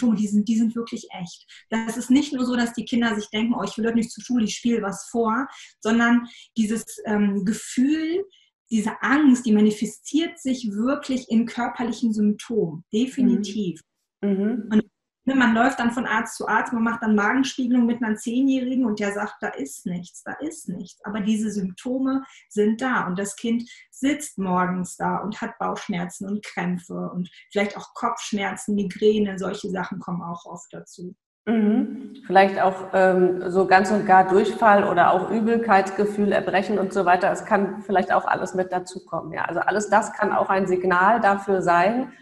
Symptome, die sind, die sind wirklich echt. Das ist nicht nur so, dass die Kinder sich denken, oh, ich will heute nicht zur Schule, ich spiele was vor, sondern dieses ähm, Gefühl, diese Angst, die manifestiert sich wirklich in körperlichen Symptomen, definitiv. Mhm. Und Ne, man läuft dann von Arzt zu Arzt, man macht dann Magenspiegelung mit einer Zehnjährigen und der sagt, da ist nichts, da ist nichts. Aber diese Symptome sind da und das Kind sitzt morgens da und hat Bauchschmerzen und Krämpfe und vielleicht auch Kopfschmerzen, Migräne, solche Sachen kommen auch oft dazu. Mhm. Vielleicht auch ähm, so ganz und gar Durchfall oder auch Übelkeitsgefühl, Erbrechen und so weiter. Es kann vielleicht auch alles mit dazukommen. Ja, also alles das kann auch ein Signal dafür sein,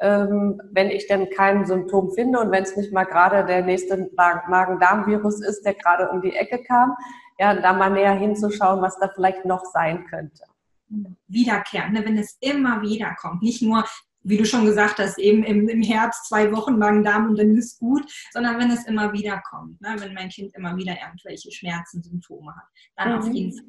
ähm, wenn ich denn kein Symptom finde und wenn es nicht mal gerade der nächste Magen-Darm-Virus ist, der gerade um die Ecke kam, ja, da mal näher hinzuschauen, was da vielleicht noch sein könnte. Wiederkehren, ne? wenn es immer wieder kommt, nicht nur wie du schon gesagt hast, eben im, im Herbst zwei Wochen Magen-Darm und dann ist gut, sondern wenn es immer wieder kommt, ne? wenn mein Kind immer wieder irgendwelche Schmerzen, Symptome hat, dann mhm. auf jeden Fall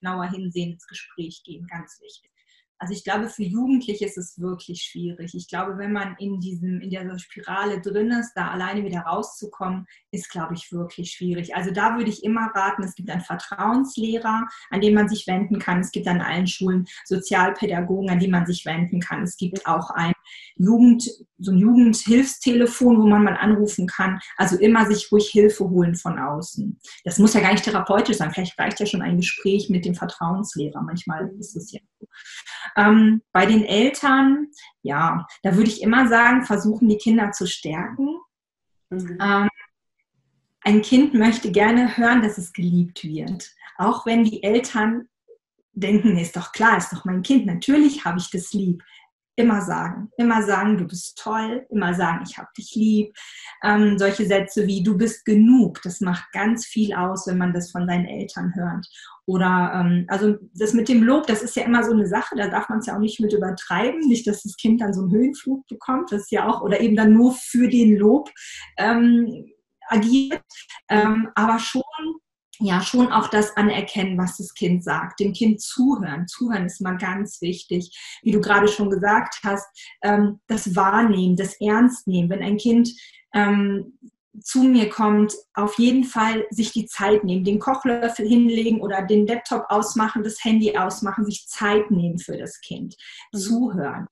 genauer hinsehen, ins Gespräch gehen, ganz wichtig. Also ich glaube, für Jugendliche ist es wirklich schwierig. Ich glaube, wenn man in, diesem, in dieser Spirale drin ist, da alleine wieder rauszukommen, ist, glaube ich, wirklich schwierig. Also da würde ich immer raten, es gibt einen Vertrauenslehrer, an den man sich wenden kann. Es gibt an allen Schulen Sozialpädagogen, an die man sich wenden kann. Es gibt auch ein Jugend, so ein Jugendhilfstelefon, wo man mal anrufen kann. Also immer sich ruhig Hilfe holen von außen. Das muss ja gar nicht therapeutisch sein. Vielleicht reicht ja schon ein Gespräch mit dem Vertrauenslehrer. Manchmal ist es ja. Ähm, bei den Eltern, ja, da würde ich immer sagen, versuchen die Kinder zu stärken. Mhm. Ähm, ein Kind möchte gerne hören, dass es geliebt wird. Auch wenn die Eltern denken, ist doch klar, ist doch mein Kind, natürlich habe ich das lieb immer sagen. Immer sagen, du bist toll. Immer sagen, ich habe dich lieb. Ähm, solche Sätze wie, du bist genug. Das macht ganz viel aus, wenn man das von seinen Eltern hört. Oder, ähm, also das mit dem Lob, das ist ja immer so eine Sache. Da darf man es ja auch nicht mit übertreiben. Nicht, dass das Kind dann so einen Höhenflug bekommt. Das ist ja auch, oder eben dann nur für den Lob ähm, agiert. Ähm, aber schon ja schon auch das anerkennen, was das Kind sagt, dem Kind zuhören. Zuhören ist mal ganz wichtig. Wie du gerade schon gesagt hast, ähm, das Wahrnehmen, das Ernstnehmen. Wenn ein Kind ähm, zu mir kommt, auf jeden Fall sich die Zeit nehmen, den Kochlöffel hinlegen oder den Laptop ausmachen, das Handy ausmachen, sich Zeit nehmen für das Kind. Mhm. Zuhören.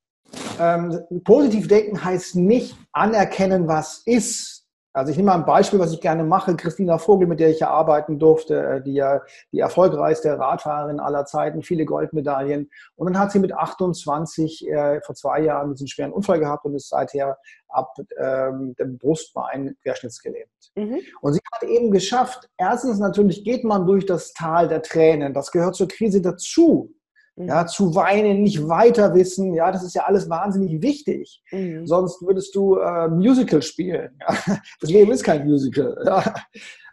Ähm, positiv denken heißt nicht anerkennen, was ist, also ich nehme mal ein Beispiel, was ich gerne mache. Christina Vogel, mit der ich ja arbeiten durfte, äh, die ja die erfolgreichste Radfahrerin aller Zeiten, viele Goldmedaillen. Und dann hat sie mit 28 äh, vor zwei Jahren diesen schweren Unfall gehabt und ist seither ab ähm, dem Brustbein querschnittsgelähmt. Mhm. Und sie hat eben geschafft, erstens natürlich geht man durch das Tal der Tränen. Das gehört zur Krise dazu. Mhm. Ja, zu weinen, nicht weiter wissen, ja, das ist ja alles wahnsinnig wichtig. Mhm. Sonst würdest du äh, Musical spielen. Ja? Das Leben ist kein Musical. Ja?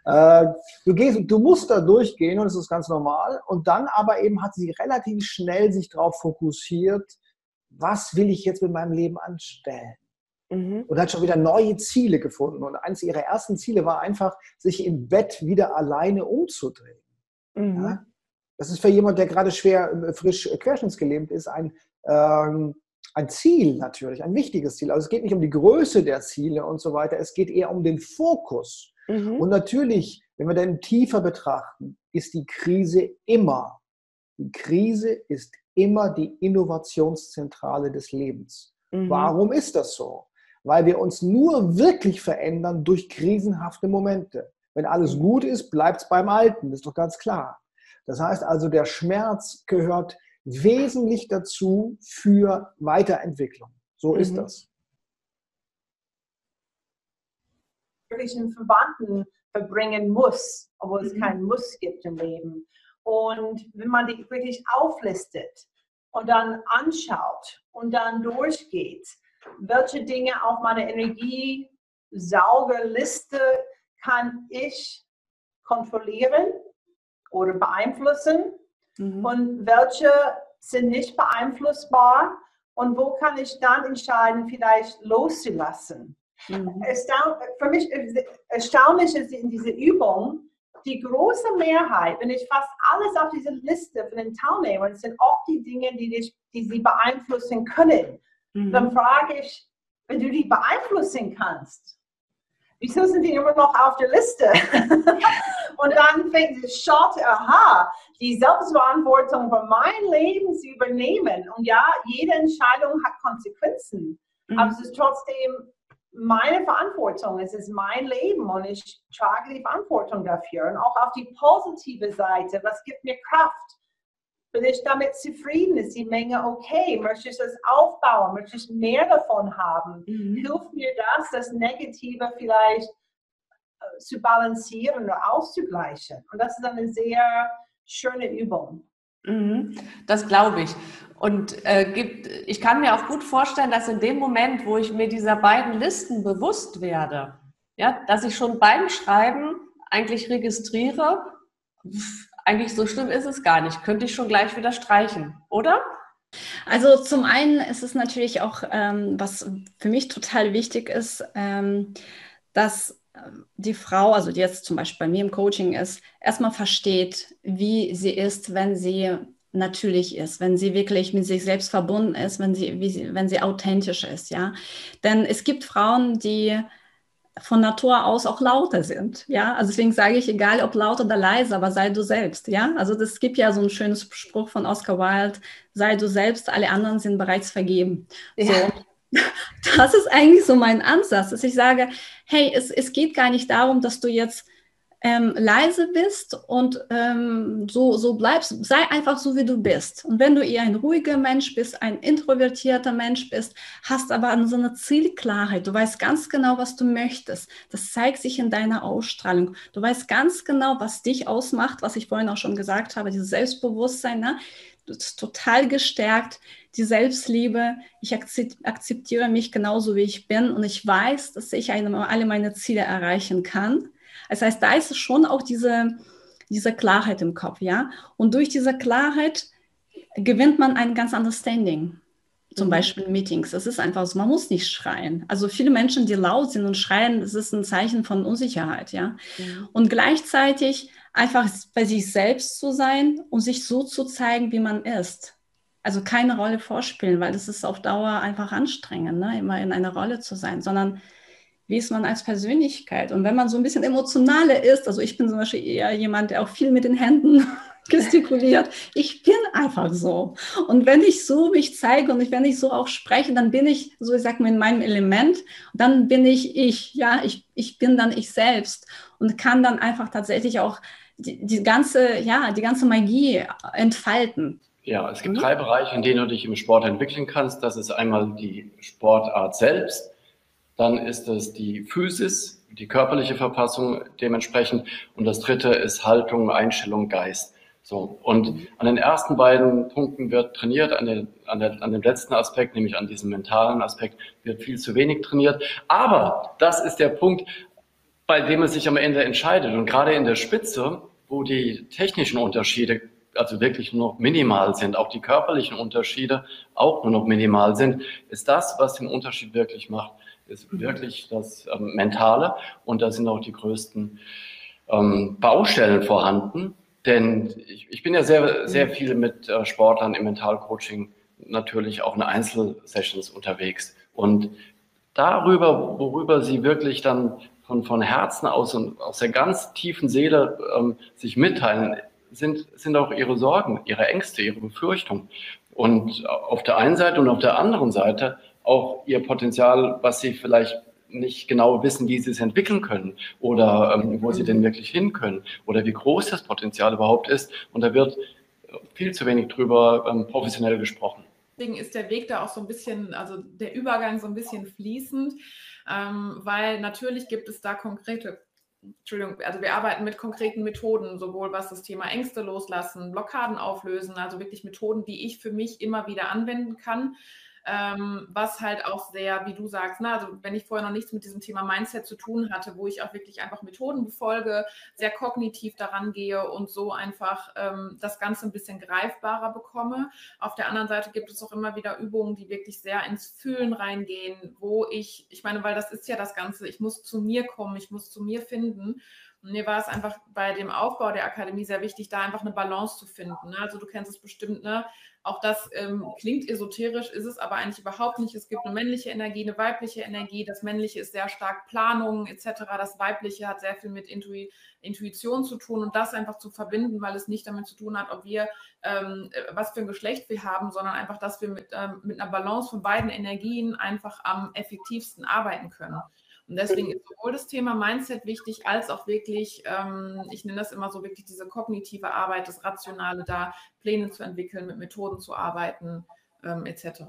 Äh, du, gehst, du musst da durchgehen und das ist ganz normal. Und dann aber eben hat sie relativ schnell sich darauf fokussiert, was will ich jetzt mit meinem Leben anstellen? Mhm. Und hat schon wieder neue Ziele gefunden. Und eines ihrer ersten Ziele war einfach, sich im Bett wieder alleine umzudrehen. Mhm. Ja? Das ist für jemand, der gerade schwer äh, frisch äh, querschnittsgelähmt ist, ein, ähm, ein Ziel natürlich, ein wichtiges Ziel. Also es geht nicht um die Größe der Ziele und so weiter, es geht eher um den Fokus. Mhm. Und natürlich, wenn wir dann tiefer betrachten, ist die Krise immer, die Krise ist immer die Innovationszentrale des Lebens. Mhm. Warum ist das so? Weil wir uns nur wirklich verändern durch krisenhafte Momente. Wenn alles gut ist, bleibt es beim Alten, das ist doch ganz klar. Das heißt also, der Schmerz gehört wesentlich dazu für Weiterentwicklung. So ist mhm. das. Wirklich einen Verwandten verbringen muss, obwohl es mhm. keinen Muss gibt im Leben. Und wenn man die wirklich auflistet und dann anschaut und dann durchgeht, welche Dinge auf meiner Energiesaugerliste kann ich kontrollieren oder beeinflussen mhm. und welche sind nicht beeinflussbar und wo kann ich dann entscheiden, vielleicht loszulassen. Mhm. Für mich erstaunlich ist in dieser Übung, die große Mehrheit, wenn ich fast alles auf diese Liste von den Teilnehmern, sind oft die Dinge, die, dich, die sie beeinflussen können. Mhm. Dann frage ich, wenn du die beeinflussen kannst, wieso sind die immer noch auf der Liste? und dann fängt es schaut, aha, die Selbstverantwortung für mein Leben zu übernehmen. Und ja, jede Entscheidung hat Konsequenzen. Mhm. Aber es ist trotzdem meine Verantwortung. Es ist mein Leben und ich trage die Verantwortung dafür. Und auch auf die positive Seite, was gibt mir Kraft? Bin ich damit zufrieden? Ist die Menge okay? Möchte ich das aufbauen? Möchte ich mehr davon haben? Mhm. Hilft mir das, das Negative vielleicht äh, zu balancieren oder auszugleichen? Und das ist eine sehr schöne Übung. Mhm. Das glaube ich. Und äh, gibt, ich kann mir auch gut vorstellen, dass in dem Moment, wo ich mir dieser beiden Listen bewusst werde, ja, dass ich schon beim Schreiben eigentlich registriere, eigentlich so schlimm ist es gar nicht, könnte ich schon gleich wieder streichen, oder? Also zum einen ist es natürlich auch, ähm, was für mich total wichtig ist, ähm, dass die Frau, also die jetzt zum Beispiel bei mir im Coaching ist, erstmal versteht, wie sie ist, wenn sie natürlich ist, wenn sie wirklich mit sich selbst verbunden ist, wenn sie, sie, wenn sie authentisch ist, ja. Denn es gibt Frauen, die von Natur aus auch lauter sind, ja. Also deswegen sage ich, egal ob laut oder leise, aber sei du selbst, ja. Also das gibt ja so einen schönen Spruch von Oscar Wilde, sei du selbst, alle anderen sind bereits vergeben. Ja. So das ist eigentlich so mein Ansatz, dass ich sage, hey, es, es geht gar nicht darum, dass du jetzt ähm, leise bist und ähm, so, so bleibst, sei einfach so, wie du bist. Und wenn du eher ein ruhiger Mensch bist, ein introvertierter Mensch bist, hast aber so eine Zielklarheit, du weißt ganz genau, was du möchtest. Das zeigt sich in deiner Ausstrahlung. Du weißt ganz genau, was dich ausmacht, was ich vorhin auch schon gesagt habe, dieses Selbstbewusstsein. Ne? Du bist total gestärkt die Selbstliebe, ich akzeptiere mich genauso, wie ich bin und ich weiß, dass ich alle meine Ziele erreichen kann. Das heißt, da ist schon auch diese, diese Klarheit im Kopf, ja. Und durch diese Klarheit gewinnt man ein ganz anderes Standing. Zum mhm. Beispiel Meetings. Das ist einfach so, man muss nicht schreien. Also viele Menschen, die laut sind und schreien, das ist ein Zeichen von Unsicherheit, ja. Mhm. Und gleichzeitig einfach bei sich selbst zu sein und sich so zu zeigen, wie man ist also keine Rolle vorspielen, weil das ist auf Dauer einfach anstrengend, ne? immer in einer Rolle zu sein, sondern wie ist man als Persönlichkeit? Und wenn man so ein bisschen emotionaler ist, also ich bin zum Beispiel eher jemand, der auch viel mit den Händen gestikuliert. Ich bin einfach so. Und wenn ich so mich zeige und wenn ich so auch spreche, dann bin ich, so ich sag mal, in meinem Element. dann bin ich ich. Ja, ich, ich bin dann ich selbst und kann dann einfach tatsächlich auch die, die ganze, ja, die ganze Magie entfalten. Ja, es gibt mhm. drei Bereiche, in denen du dich im Sport entwickeln kannst. Das ist einmal die Sportart selbst, dann ist es die Physis, die körperliche Verfassung dementsprechend und das dritte ist Haltung, Einstellung, Geist. So, und an den ersten beiden Punkten wird trainiert, an, den, an, der, an dem letzten Aspekt, nämlich an diesem mentalen Aspekt, wird viel zu wenig trainiert. Aber das ist der Punkt, bei dem es sich am Ende entscheidet. Und gerade in der Spitze, wo die technischen Unterschiede also wirklich nur noch minimal sind, auch die körperlichen Unterschiede auch nur noch minimal sind, ist das, was den Unterschied wirklich macht, ist wirklich das ähm, Mentale. Und da sind auch die größten ähm, Baustellen vorhanden. Denn ich, ich, bin ja sehr, sehr viel mit äh, Sportlern im Mentalcoaching natürlich auch in Einzelsessions unterwegs. Und darüber, worüber sie wirklich dann von, von Herzen aus und aus der ganz tiefen Seele ähm, sich mitteilen, sind, sind auch ihre Sorgen, ihre Ängste, ihre Befürchtungen. Und auf der einen Seite und auf der anderen Seite auch ihr Potenzial, was sie vielleicht nicht genau wissen, wie sie es entwickeln können oder ähm, wo sie denn wirklich hin können oder wie groß das Potenzial überhaupt ist. Und da wird viel zu wenig drüber ähm, professionell gesprochen. Deswegen ist der Weg da auch so ein bisschen, also der Übergang so ein bisschen fließend, ähm, weil natürlich gibt es da konkrete Entschuldigung, also wir arbeiten mit konkreten Methoden, sowohl was das Thema Ängste loslassen, Blockaden auflösen, also wirklich Methoden, die ich für mich immer wieder anwenden kann ähm, was halt auch sehr, wie du sagst, ne, also wenn ich vorher noch nichts mit diesem Thema Mindset zu tun hatte, wo ich auch wirklich einfach Methoden befolge, sehr kognitiv daran gehe und so einfach ähm, das Ganze ein bisschen greifbarer bekomme. Auf der anderen Seite gibt es auch immer wieder Übungen, die wirklich sehr ins Fühlen reingehen, wo ich, ich meine, weil das ist ja das Ganze, ich muss zu mir kommen, ich muss zu mir finden. Und mir war es einfach bei dem Aufbau der Akademie sehr wichtig, da einfach eine Balance zu finden. Ne? Also du kennst es bestimmt, ne? Auch das ähm, klingt esoterisch, ist es aber eigentlich überhaupt nicht. Es gibt eine männliche Energie, eine weibliche Energie. Das männliche ist sehr stark Planung etc. Das weibliche hat sehr viel mit Intui Intuition zu tun und das einfach zu verbinden, weil es nicht damit zu tun hat, ob wir ähm, was für ein Geschlecht wir haben, sondern einfach, dass wir mit, ähm, mit einer Balance von beiden Energien einfach am effektivsten arbeiten können. Und deswegen ist sowohl das Thema Mindset wichtig, als auch wirklich, ähm, ich nenne das immer so wirklich diese kognitive Arbeit, das Rationale da, Pläne zu entwickeln, mit Methoden zu arbeiten, ähm, etc.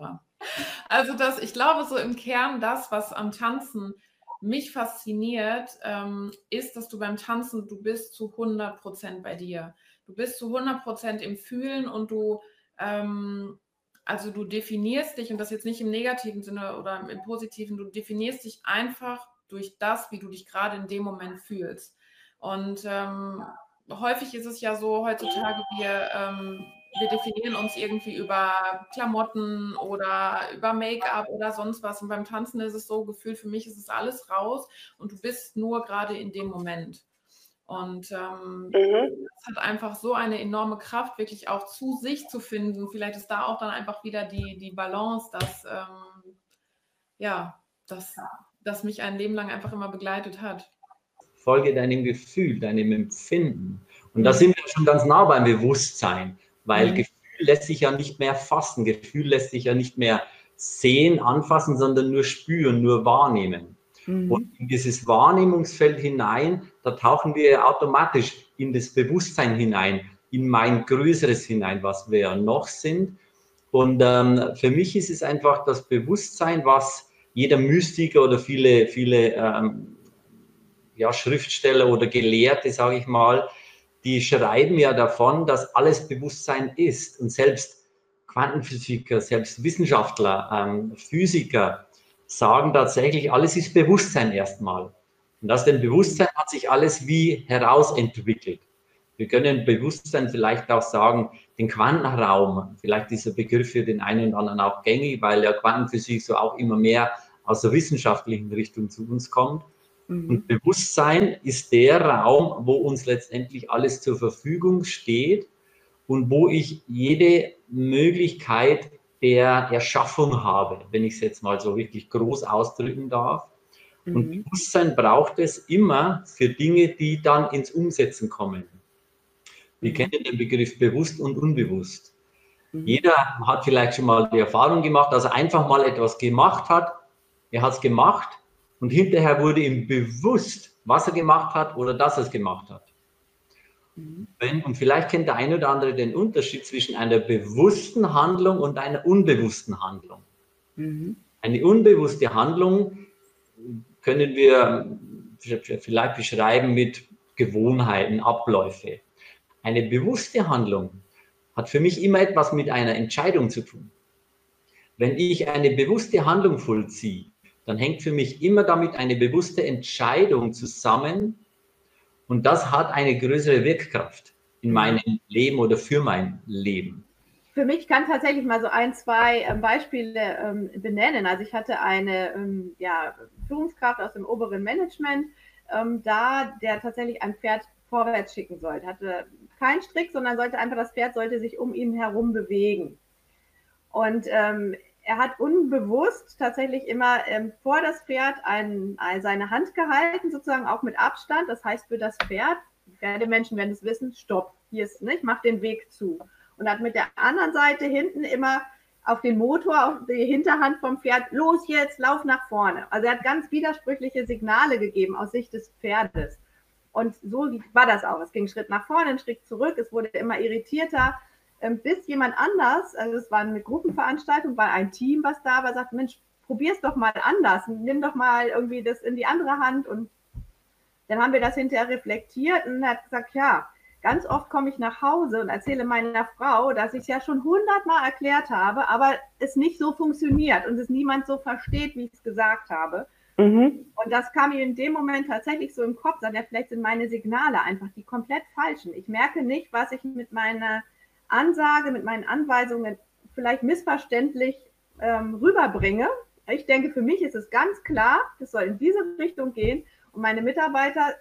Also das, ich glaube, so im Kern das, was am Tanzen mich fasziniert, ähm, ist, dass du beim Tanzen, du bist zu 100 Prozent bei dir. Du bist zu 100 Prozent im Fühlen und du, ähm, also du definierst dich, und das jetzt nicht im negativen Sinne oder im positiven, du definierst dich einfach durch das, wie du dich gerade in dem Moment fühlst. Und ähm, häufig ist es ja so heutzutage, wir, ähm, wir definieren uns irgendwie über Klamotten oder über Make-up oder sonst was. Und beim Tanzen ist es so gefühlt, für mich ist es alles raus und du bist nur gerade in dem Moment. Und ähm, mhm. das hat einfach so eine enorme Kraft, wirklich auch zu sich zu finden. Vielleicht ist da auch dann einfach wieder die, die Balance, dass, ähm, ja, dass das mich ein Leben lang einfach immer begleitet hat. Folge deinem Gefühl, deinem Empfinden. Und da sind wir schon ganz nah beim Bewusstsein, weil mhm. Gefühl lässt sich ja nicht mehr fassen, Gefühl lässt sich ja nicht mehr sehen, anfassen, sondern nur spüren, nur wahrnehmen. Mhm. Und in dieses Wahrnehmungsfeld hinein, da tauchen wir automatisch in das Bewusstsein hinein, in mein Größeres hinein, was wir ja noch sind. Und ähm, für mich ist es einfach das Bewusstsein, was jeder Mystiker oder viele, viele ähm, ja, Schriftsteller oder Gelehrte, sage ich mal, die schreiben ja davon, dass alles Bewusstsein ist. Und selbst Quantenphysiker, selbst Wissenschaftler, ähm, Physiker sagen tatsächlich, alles ist Bewusstsein erstmal. Und aus dem Bewusstsein hat sich alles wie herausentwickelt. Wir können Bewusstsein vielleicht auch sagen, den Quantenraum, vielleicht dieser Begriff für den einen oder anderen auch gängig, weil ja Quantenphysik so auch immer mehr aus der wissenschaftlichen Richtung zu uns kommt. Mhm. Und Bewusstsein ist der Raum, wo uns letztendlich alles zur Verfügung steht und wo ich jede Möglichkeit der Erschaffung habe, wenn ich es jetzt mal so wirklich groß ausdrücken darf. Mhm. Und Bewusstsein braucht es immer für Dinge, die dann ins Umsetzen kommen. Wir kennen den Begriff bewusst und unbewusst. Mhm. Jeder hat vielleicht schon mal die Erfahrung gemacht, dass er einfach mal etwas gemacht hat. Er hat es gemacht und hinterher wurde ihm bewusst, was er gemacht hat oder dass er es gemacht hat. Mhm. Wenn, und vielleicht kennt der eine oder andere den Unterschied zwischen einer bewussten Handlung und einer unbewussten Handlung. Mhm. Eine unbewusste Handlung können wir vielleicht beschreiben mit Gewohnheiten, Abläufe. Eine bewusste Handlung hat für mich immer etwas mit einer Entscheidung zu tun. Wenn ich eine bewusste Handlung vollziehe, dann hängt für mich immer damit eine bewusste Entscheidung zusammen und das hat eine größere Wirkkraft in meinem Leben oder für mein Leben. Für mich kann tatsächlich mal so ein, zwei ähm, Beispiele ähm, benennen. Also ich hatte eine ähm, ja, Führungskraft aus dem oberen Management da, der tatsächlich ein Pferd vorwärts schicken sollte. Hatte keinen Strick, sondern sollte einfach das Pferd sollte sich um ihn herum bewegen. Und ähm, er hat unbewusst tatsächlich immer ähm, vor das Pferd ein, ein, seine Hand gehalten, sozusagen auch mit Abstand. Das heißt für das Pferd, Pferdemenschen werden es wissen, stopp, hier ist nicht, mach den Weg zu. Und hat mit der anderen Seite hinten immer auf den Motor, auf die Hinterhand vom Pferd, los jetzt, lauf nach vorne. Also er hat ganz widersprüchliche Signale gegeben aus Sicht des Pferdes. Und so war das auch. Es ging Schritt nach vorne, Schritt zurück, es wurde immer irritierter, ähm, bis jemand anders, also es war eine Gruppenveranstaltung, war ein Team, was da war, sagt, Mensch, probier's doch mal anders, nimm doch mal irgendwie das in die andere Hand und dann haben wir das hinterher reflektiert und hat gesagt, ja, ganz oft komme ich nach Hause und erzähle meiner Frau, dass ich es ja schon hundertmal erklärt habe, aber es nicht so funktioniert und es niemand so versteht, wie ich es gesagt habe. Mhm. Und das kam mir in dem Moment tatsächlich so im Kopf, sagt er, vielleicht sind meine Signale einfach die komplett falschen. Ich merke nicht, was ich mit meiner Ansage, mit meinen Anweisungen vielleicht missverständlich ähm, rüberbringe. Ich denke, für mich ist es ganz klar, es soll in diese Richtung gehen und meine Mitarbeiter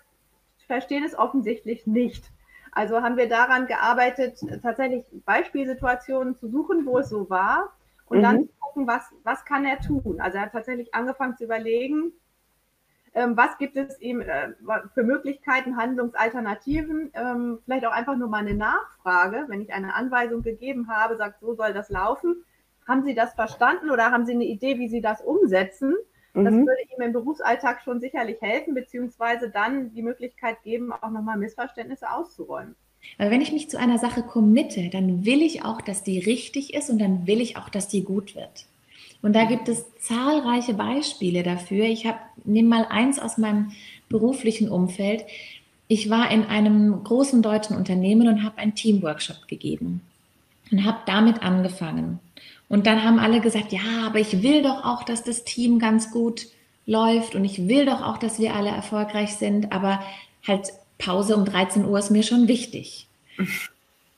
verstehen es offensichtlich nicht. Also haben wir daran gearbeitet, tatsächlich Beispielsituationen zu suchen, wo es so war und mhm. dann gucken, was, was kann er tun. Also er hat tatsächlich angefangen zu überlegen, ähm, was gibt es ihm äh, für Möglichkeiten, Handlungsalternativen, ähm, vielleicht auch einfach nur mal eine Nachfrage, wenn ich eine Anweisung gegeben habe, sagt, so soll das laufen. Haben Sie das verstanden oder haben Sie eine Idee, wie Sie das umsetzen? Das mhm. würde ihm im Berufsalltag schon sicherlich helfen, beziehungsweise dann die Möglichkeit geben, auch nochmal Missverständnisse auszuräumen. Weil wenn ich mich zu einer Sache committe, dann will ich auch, dass die richtig ist und dann will ich auch, dass die gut wird. Und da gibt es zahlreiche Beispiele dafür. Ich habe nehme mal eins aus meinem beruflichen Umfeld. Ich war in einem großen deutschen Unternehmen und habe einen Teamworkshop gegeben und habe damit angefangen. Und dann haben alle gesagt, ja, aber ich will doch auch, dass das Team ganz gut läuft und ich will doch auch, dass wir alle erfolgreich sind, aber halt Pause um 13 Uhr ist mir schon wichtig.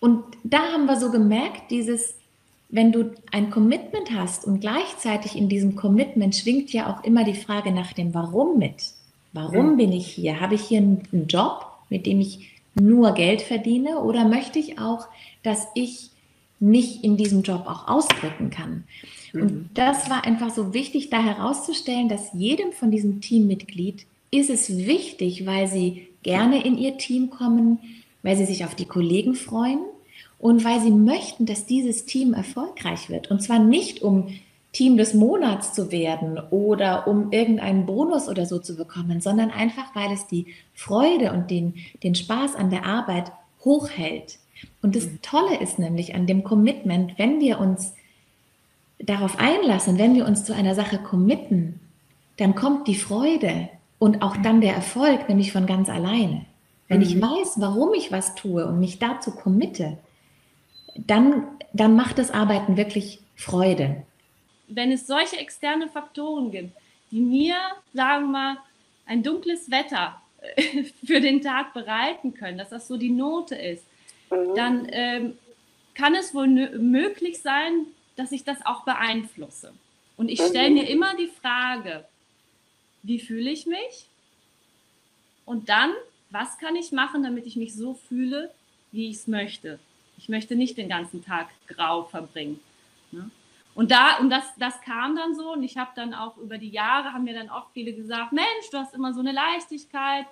Und da haben wir so gemerkt, dieses, wenn du ein Commitment hast und gleichzeitig in diesem Commitment schwingt ja auch immer die Frage nach dem Warum mit. Warum bin ich hier? Habe ich hier einen Job, mit dem ich nur Geld verdiene oder möchte ich auch, dass ich mich in diesem Job auch ausdrücken kann. Und mhm. das war einfach so wichtig, da herauszustellen, dass jedem von diesem Teammitglied ist es wichtig, weil sie gerne in ihr Team kommen, weil sie sich auf die Kollegen freuen und weil sie möchten, dass dieses Team erfolgreich wird. Und zwar nicht, um Team des Monats zu werden oder um irgendeinen Bonus oder so zu bekommen, sondern einfach, weil es die Freude und den, den Spaß an der Arbeit hochhält. Und das Tolle ist nämlich an dem Commitment, wenn wir uns darauf einlassen, wenn wir uns zu einer Sache committen, dann kommt die Freude und auch dann der Erfolg, nämlich von ganz alleine. Wenn ich mhm. weiß, warum ich was tue und mich dazu committe, dann, dann macht das Arbeiten wirklich Freude. Wenn es solche externe Faktoren gibt, die mir, sagen wir mal, ein dunkles Wetter für den Tag bereiten können, dass das so die Note ist, Mhm. dann ähm, kann es wohl möglich sein, dass ich das auch beeinflusse. Und ich stelle mhm. mir immer die Frage, wie fühle ich mich? Und dann, was kann ich machen, damit ich mich so fühle, wie ich es möchte? Ich möchte nicht den ganzen Tag grau verbringen. Ne? Und da, und das, das kam dann so, und ich habe dann auch über die Jahre, haben mir dann oft viele gesagt, Mensch, du hast immer so eine Leichtigkeit,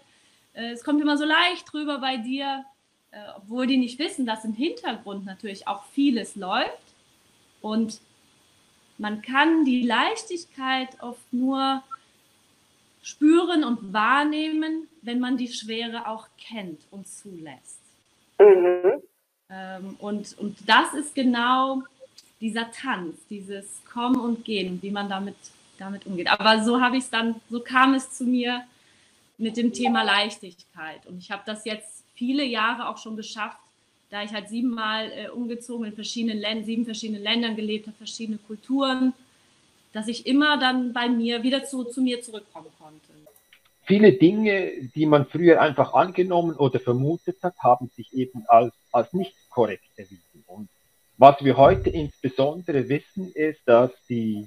äh, es kommt immer so leicht drüber bei dir äh, obwohl die nicht wissen, dass im Hintergrund natürlich auch vieles läuft. Und man kann die Leichtigkeit oft nur spüren und wahrnehmen, wenn man die Schwere auch kennt und zulässt. Mhm. Ähm, und, und das ist genau dieser Tanz, dieses Kommen und Gehen, wie man damit, damit umgeht. Aber so habe ich es dann, so kam es zu mir mit dem Thema Leichtigkeit. Und ich habe das jetzt viele Jahre auch schon geschafft, da ich halt siebenmal äh, umgezogen in verschiedenen Ländern, sieben verschiedenen Ländern gelebt habe, verschiedene Kulturen, dass ich immer dann bei mir wieder zu, zu mir zurückkommen konnte. Viele Dinge, die man früher einfach angenommen oder vermutet hat, haben sich eben als, als nicht korrekt erwiesen. Und was wir heute insbesondere wissen, ist, dass die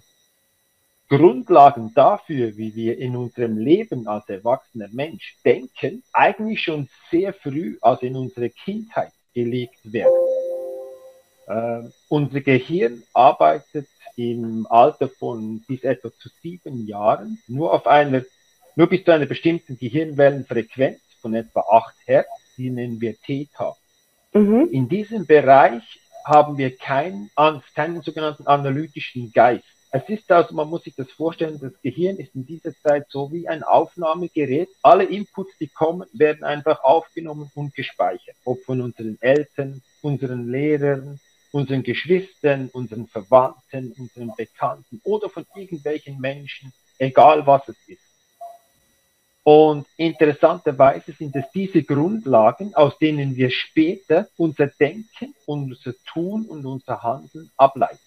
Grundlagen dafür, wie wir in unserem Leben als erwachsener Mensch denken, eigentlich schon sehr früh, also in unserer Kindheit, gelegt werden. Äh, unser Gehirn arbeitet im Alter von bis etwa zu sieben Jahren nur auf einer, nur bis zu einer bestimmten Gehirnwellenfrequenz von etwa 8 Hertz, die nennen wir Theta. Mhm. In diesem Bereich haben wir keinen, keinen sogenannten analytischen Geist. Es ist also, man muss sich das vorstellen, das Gehirn ist in dieser Zeit so wie ein Aufnahmegerät. Alle Inputs, die kommen, werden einfach aufgenommen und gespeichert. Ob von unseren Eltern, unseren Lehrern, unseren Geschwistern, unseren Verwandten, unseren Bekannten oder von irgendwelchen Menschen, egal was es ist. Und interessanterweise sind es diese Grundlagen, aus denen wir später unser Denken, unser Tun und unser Handeln ableiten.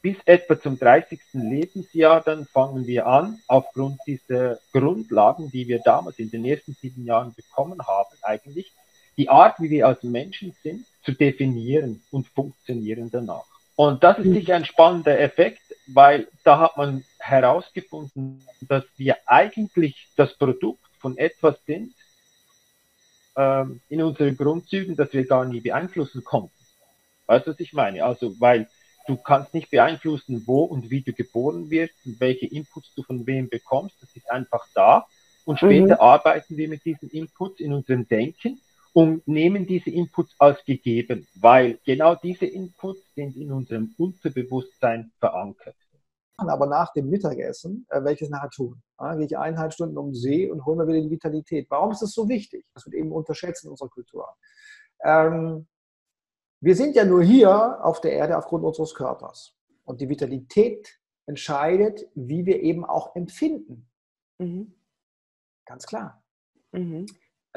Bis etwa zum 30. Lebensjahr, dann fangen wir an, aufgrund dieser Grundlagen, die wir damals in den ersten sieben Jahren bekommen haben, eigentlich die Art, wie wir als Menschen sind, zu definieren und funktionieren danach. Und das ist mhm. sicher ein spannender Effekt, weil da hat man herausgefunden, dass wir eigentlich das Produkt von etwas sind, ähm, in unseren Grundzügen, das wir gar nie beeinflussen konnten. Weißt du, was ich meine? Also, weil du kannst nicht beeinflussen, wo und wie du geboren wirst und welche Inputs du von wem bekommst. Das ist einfach da. Und später mhm. arbeiten wir mit diesen Inputs in unserem Denken und nehmen diese Inputs als gegeben, weil genau diese Inputs sind in unserem Unterbewusstsein verankert aber nach dem Mittagessen, äh, welches nachher tun. Ja, gehe ich eineinhalb Stunden um den See und hole mir wieder die Vitalität. Warum ist das so wichtig? Das wird eben unterschätzt in unserer Kultur. Ähm, wir sind ja nur hier auf der Erde aufgrund unseres Körpers. Und die Vitalität entscheidet, wie wir eben auch empfinden. Mhm. Ganz klar. Mhm.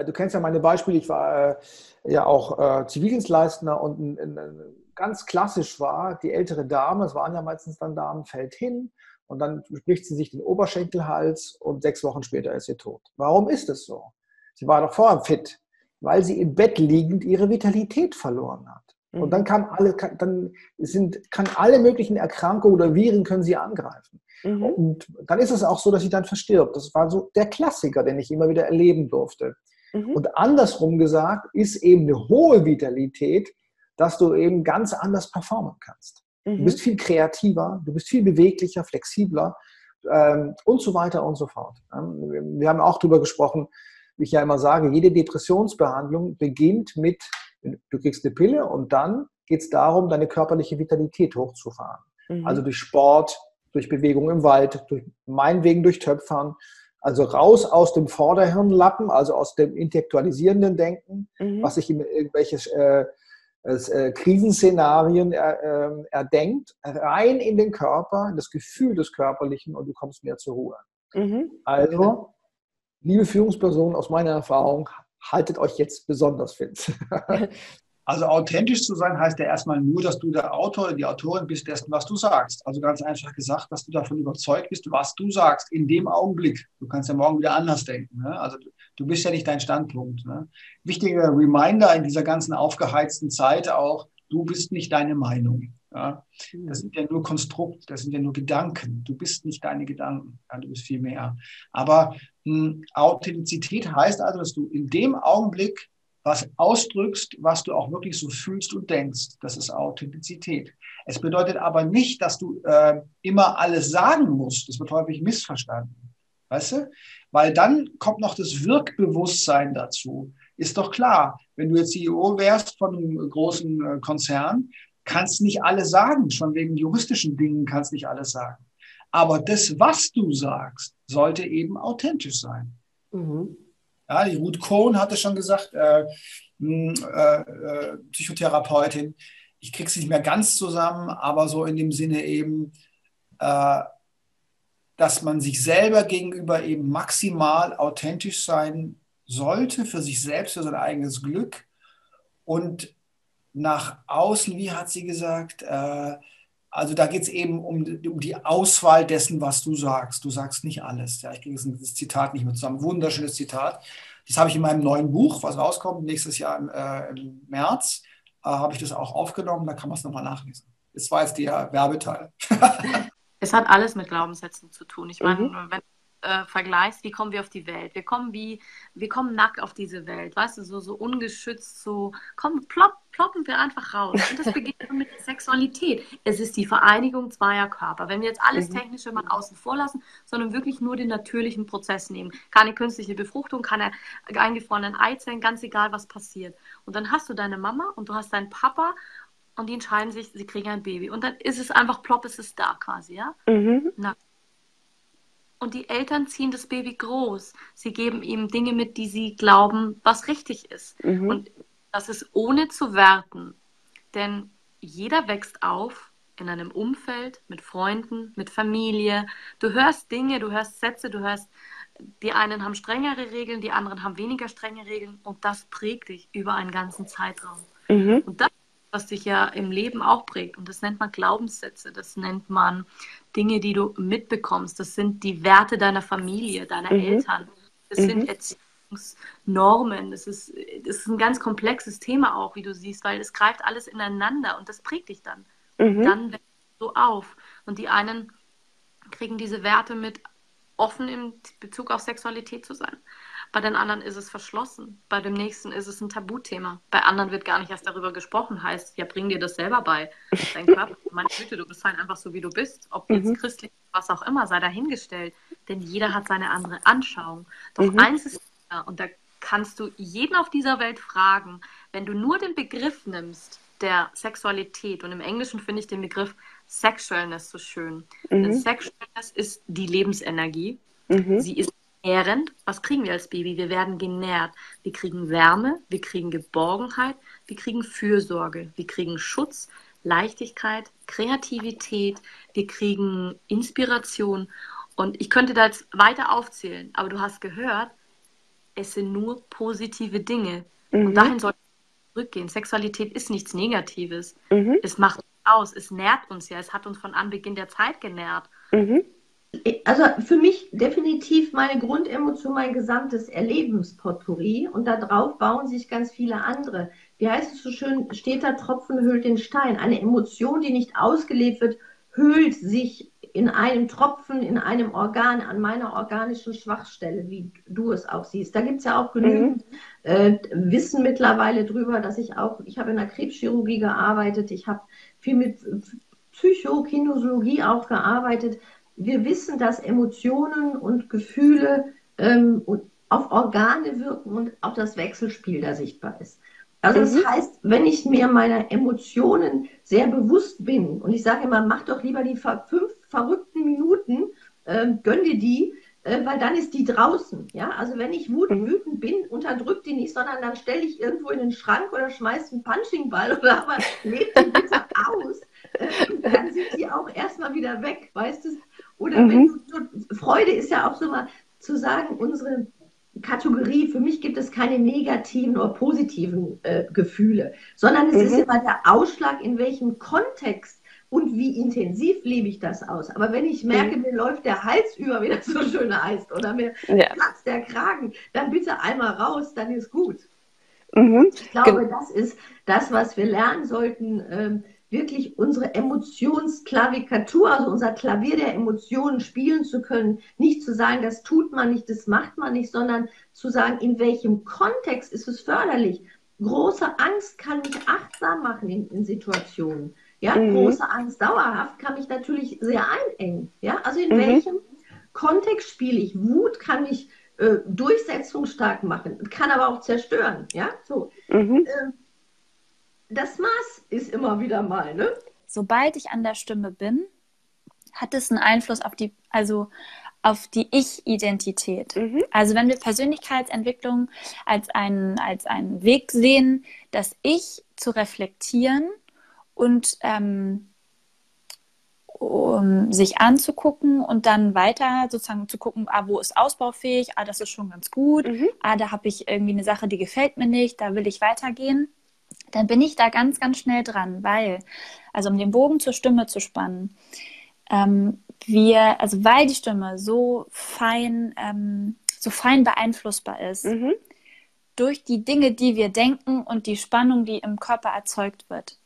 Äh, du kennst ja meine Beispiele. Ich war äh, ja auch äh, Zivildienstleistender und ein, ein, ein ganz klassisch war, die ältere Dame, es waren ja meistens dann Damen, fällt hin und dann bricht sie sich den Oberschenkelhals und sechs Wochen später ist sie tot. Warum ist es so? Sie war doch vorher fit, weil sie im Bett liegend ihre Vitalität verloren hat. Und dann mhm. kann alle, dann sind, kann alle möglichen Erkrankungen oder Viren können sie angreifen. Mhm. Und dann ist es auch so, dass sie dann verstirbt. Das war so der Klassiker, den ich immer wieder erleben durfte. Mhm. Und andersrum gesagt ist eben eine hohe Vitalität dass du eben ganz anders performen kannst. Mhm. Du bist viel kreativer, du bist viel beweglicher, flexibler ähm, und so weiter und so fort. Wir haben auch darüber gesprochen, wie ich ja immer sage, jede Depressionsbehandlung beginnt mit, du kriegst eine Pille und dann geht es darum, deine körperliche Vitalität hochzufahren. Mhm. Also durch Sport, durch Bewegung im Wald, durch meinetwegen durch Töpfern, also raus aus dem Vorderhirnlappen, also aus dem intellektualisierenden Denken, mhm. was sich in irgendwelche äh, äh, Krisenszenarien äh, erdenkt, rein in den Körper, in das Gefühl des Körperlichen und du kommst mehr zur Ruhe. Mhm. Also, liebe Führungspersonen, aus meiner Erfahrung, haltet euch jetzt besonders fit. Also authentisch zu sein heißt ja erstmal nur, dass du der Autor oder die Autorin bist dessen, was du sagst. Also ganz einfach gesagt, dass du davon überzeugt bist, was du sagst in dem Augenblick. Du kannst ja morgen wieder anders denken. Ne? Also du bist ja nicht dein Standpunkt. Ne? Wichtiger Reminder in dieser ganzen aufgeheizten Zeit auch, du bist nicht deine Meinung. Ja? Das sind ja nur Konstrukt, das sind ja nur Gedanken. Du bist nicht deine Gedanken, ja, du bist viel mehr. Aber mh, hm, Authentizität heißt also, dass du in dem Augenblick was ausdrückst, was du auch wirklich so fühlst und denkst. Das ist Authentizität. Es bedeutet aber nicht, dass du äh, immer alles sagen musst. Das wird häufig missverstanden. Weißt du? Weil dann kommt noch das Wirkbewusstsein dazu. Ist doch klar, wenn du jetzt CEO wärst von einem großen äh, Konzern, kannst nicht alles sagen. Schon wegen juristischen Dingen kannst nicht alles sagen. Aber das, was du sagst, sollte eben authentisch sein. Mhm. Ja, die Ruth Cohn hatte schon gesagt, äh, hm, äh, äh, Psychotherapeutin, ich kriege es nicht mehr ganz zusammen, aber so in dem Sinne eben, äh, dass man sich selber gegenüber eben maximal authentisch sein sollte, für sich selbst, für sein eigenes Glück. Und nach außen, wie hat sie gesagt, äh, also da geht es eben um, um, die Auswahl dessen, was du sagst. Du sagst nicht alles. Ja, ich kriege das Zitat nicht mehr zusammen. Wunderschönes Zitat. Das habe ich in meinem neuen Buch, was rauskommt nächstes Jahr im, äh, im März, äh, habe ich das auch aufgenommen. Da kann man es nochmal nachlesen. Das war jetzt der Werbeteil. es hat alles mit Glaubenssätzen zu tun. Ich meine, mhm. wenn äh, vergleichst, wie kommen wir auf die Welt? Wir kommen wie, wir kommen nackt auf diese Welt, weißt du, so, so ungeschützt, so, komm, plopp, ploppen wir einfach raus. Und das beginnt mit der Sexualität. Es ist die Vereinigung zweier Körper. Wenn wir jetzt alles mhm. Technische mal außen vor lassen, sondern wirklich nur den natürlichen Prozess nehmen. Keine künstliche Befruchtung, keine eingefrorenen Eizellen, ganz egal, was passiert. Und dann hast du deine Mama und du hast deinen Papa und die entscheiden sich, sie kriegen ein Baby. Und dann ist es einfach plopp, ist es da quasi, ja? Mhm. Na, und die Eltern ziehen das Baby groß. Sie geben ihm Dinge mit, die sie glauben, was richtig ist. Mhm. Und das ist ohne zu werten. Denn jeder wächst auf in einem Umfeld mit Freunden, mit Familie. Du hörst Dinge, du hörst Sätze, du hörst die einen haben strengere Regeln, die anderen haben weniger strenge Regeln und das prägt dich über einen ganzen Zeitraum. Mhm. Und das, was dich ja im Leben auch prägt, und das nennt man Glaubenssätze, das nennt man Dinge, die du mitbekommst, das sind die Werte deiner Familie, deiner Mhm. Eltern, das Mhm. sind Erziehungsnormen, das ist, das ist ein ganz komplexes Thema auch, wie du siehst, weil es greift alles ineinander und das prägt dich dann. Mhm. Dann wächst du so auf. Und die einen kriegen diese Werte mit, offen in Bezug auf Sexualität zu sein. Bei den anderen ist es verschlossen. Bei dem nächsten ist es ein Tabuthema. Bei anderen wird gar nicht erst darüber gesprochen. Heißt, ja, bring dir das selber bei. Dein Körper, meine Güte, du bist halt einfach so, wie du bist. Ob jetzt Mhm. christlich, was auch immer, sei dahingestellt. Denn jeder hat seine andere Anschauung. Doch Mhm. eins ist und da kannst du jeden auf dieser Welt fragen, wenn du nur den Begriff nimmst der Sexualität, und im Englischen finde ich den Begriff Sexualness so schön. Denn Mhm. Sexualness ist die Lebensenergie. Mhm. Sie ist nährend. Was kriegen wir als Baby? Wir werden genährt. Wir kriegen Wärme, wir kriegen Geborgenheit, wir kriegen Fürsorge, wir kriegen Schutz, Leichtigkeit, Kreativität, wir kriegen Inspiration. Und ich könnte da jetzt weiter aufzählen, aber du hast gehört, es sind nur positive Dinge. Mhm. Und dahin sollten wir zurückgehen. Sexualität ist nichts Negatives. Mhm. Es macht uns aus, es nährt uns ja, es hat uns von Anbeginn der Zeit genährt. Mhm. Also für mich definitiv meine Grundemotion, mein gesamtes Erlebenspotpourri und darauf bauen sich ganz viele andere. Wie heißt es so schön, steter Tropfen höhlt den Stein. Eine Emotion, die nicht ausgelebt wird, höhlt sich in einem Tropfen, in einem Organ, an meiner organischen Schwachstelle, wie du es auch siehst. Da gibt es ja auch genügend äh, Wissen mittlerweile drüber, dass ich auch, ich habe in der Krebschirurgie gearbeitet, ich habe viel mit Psychokinesiologie auch gearbeitet. Wir wissen, dass Emotionen und Gefühle ähm, auf Organe wirken und auch das Wechselspiel da sichtbar ist. Also das Mhm. heißt, wenn ich mir meiner Emotionen sehr bewusst bin und ich sage immer, mach doch lieber die fünf verrückten Minuten, ähm, gönn dir die, äh, weil dann ist die draußen. Ja, also wenn ich wütend, wütend bin, unterdrück die nicht, sondern dann stelle ich irgendwo in den Schrank oder schmeiß einen Punchingball oder aber lebe die bitte aus. Äh, dann sind die auch erstmal wieder weg, weißt du? Oder wenn Mhm. du, du, Freude ist ja auch so mal zu sagen, unsere Kategorie, für mich gibt es keine negativen oder positiven äh, Gefühle, sondern es ist Mhm. immer der Ausschlag, in welchem Kontext und wie intensiv lebe ich das aus. Aber wenn ich merke, mir läuft der Hals über, wie das so schön heißt, oder mir Ja. platzt der Kragen, dann bitte einmal raus, dann ist gut. Mhm. Ich glaube, das ist das, was wir lernen sollten, ähm, wirklich unsere Emotionsklaviatur, also unser Klavier der Emotionen spielen zu können. Nicht zu sagen, das tut man nicht, das macht man nicht, sondern zu sagen, in welchem Kontext ist es förderlich. Große Angst kann mich achtsam machen in, in Situationen. Ja, Mhm. große Angst dauerhaft kann mich natürlich sehr einengen. Ja, also in Mhm. welchem Kontext spiele ich? Wut kann mich äh, durchsetzungsstark machen, kann aber auch zerstören. Ja, so. Mhm. Ähm, das Maß ist immer wieder mal, ne? Sobald ich an der Stimme bin, hat es einen Einfluss auf die, also auf die Ich-Identität. Mhm. Also wenn wir Persönlichkeitsentwicklung als einen, als einen Weg sehen, das Ich zu reflektieren und ähm, um sich anzugucken und dann weiter sozusagen zu gucken, ah, wo ist ausbaufähig, ah, das ist schon ganz gut, Mhm. ah, da habe ich irgendwie eine Sache, die gefällt mir nicht, da will ich weitergehen, dann bin ich da ganz, ganz schnell dran, weil, also um den Bogen zur Stimme zu spannen, ähm, wir, also weil die Stimme so fein, ähm, so fein beeinflussbar ist, Mhm. durch die Dinge, die wir denken und die Spannung, die im Körper erzeugt wird,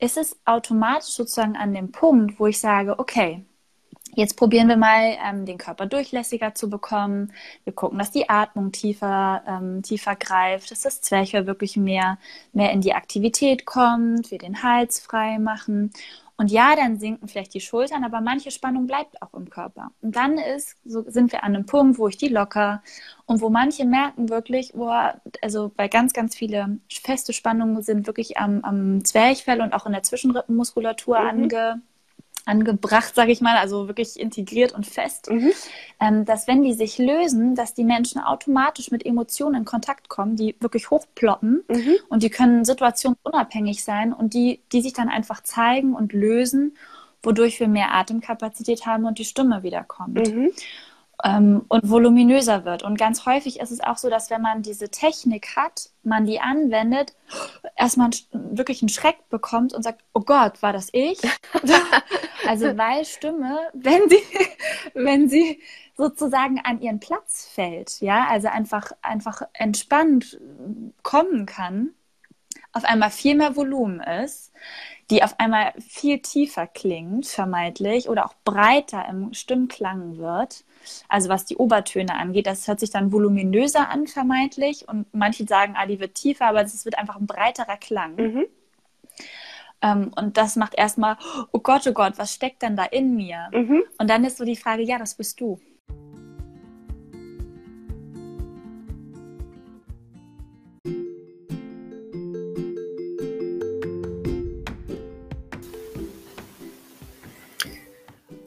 ist es automatisch sozusagen an dem Punkt, wo ich sage, okay, jetzt probieren wir mal, ähm, den Körper durchlässiger zu bekommen. Wir gucken, dass die Atmung tiefer, ähm, tiefer greift, dass das Zwerchfell wirklich mehr, mehr in die Aktivität kommt, wir den Hals frei machen. Und ja, dann sinken vielleicht die Schultern, aber manche Spannung bleibt auch im Körper. Und dann ist, so sind wir an einem Punkt, wo ich die locker und wo manche merken wirklich, boah, also weil ganz, ganz viele feste Spannungen sind wirklich am, am Zwerchfell und auch in der Zwischenrippenmuskulatur Mhm. ange, angebracht, sage ich mal, also wirklich integriert und fest, Mhm. ähm, dass wenn die sich lösen, dass die Menschen automatisch mit Emotionen in Kontakt kommen, die wirklich hochploppen Mhm. und die können situationsunabhängig sein und die, die sich dann einfach zeigen und lösen, wodurch wir mehr Atemkapazität haben und die Stimme wiederkommt. Mhm. Ähm, und voluminöser wird. Und ganz häufig ist es auch so, dass wenn man diese Technik hat, man die anwendet, erstmal wirklich einen Schreck bekommt und sagt, oh Gott, war das ich? also weil Stimme, wenn sie, wenn sie sozusagen an ihren Platz fällt, ja, also einfach, einfach entspannt kommen kann, auf einmal viel mehr Volumen ist, die auf einmal viel tiefer klingt, vermeintlich, oder auch breiter im Stimmklang wird. Also was die Obertöne angeht, das hört sich dann voluminöser an, vermeintlich. Und manche sagen, ah, die wird tiefer, aber es wird einfach ein breiterer Klang. Mhm. Ähm, und das macht erstmal, oh Gott, oh Gott, was steckt denn da in mir? Mhm. Und dann ist so die Frage, ja, das bist du.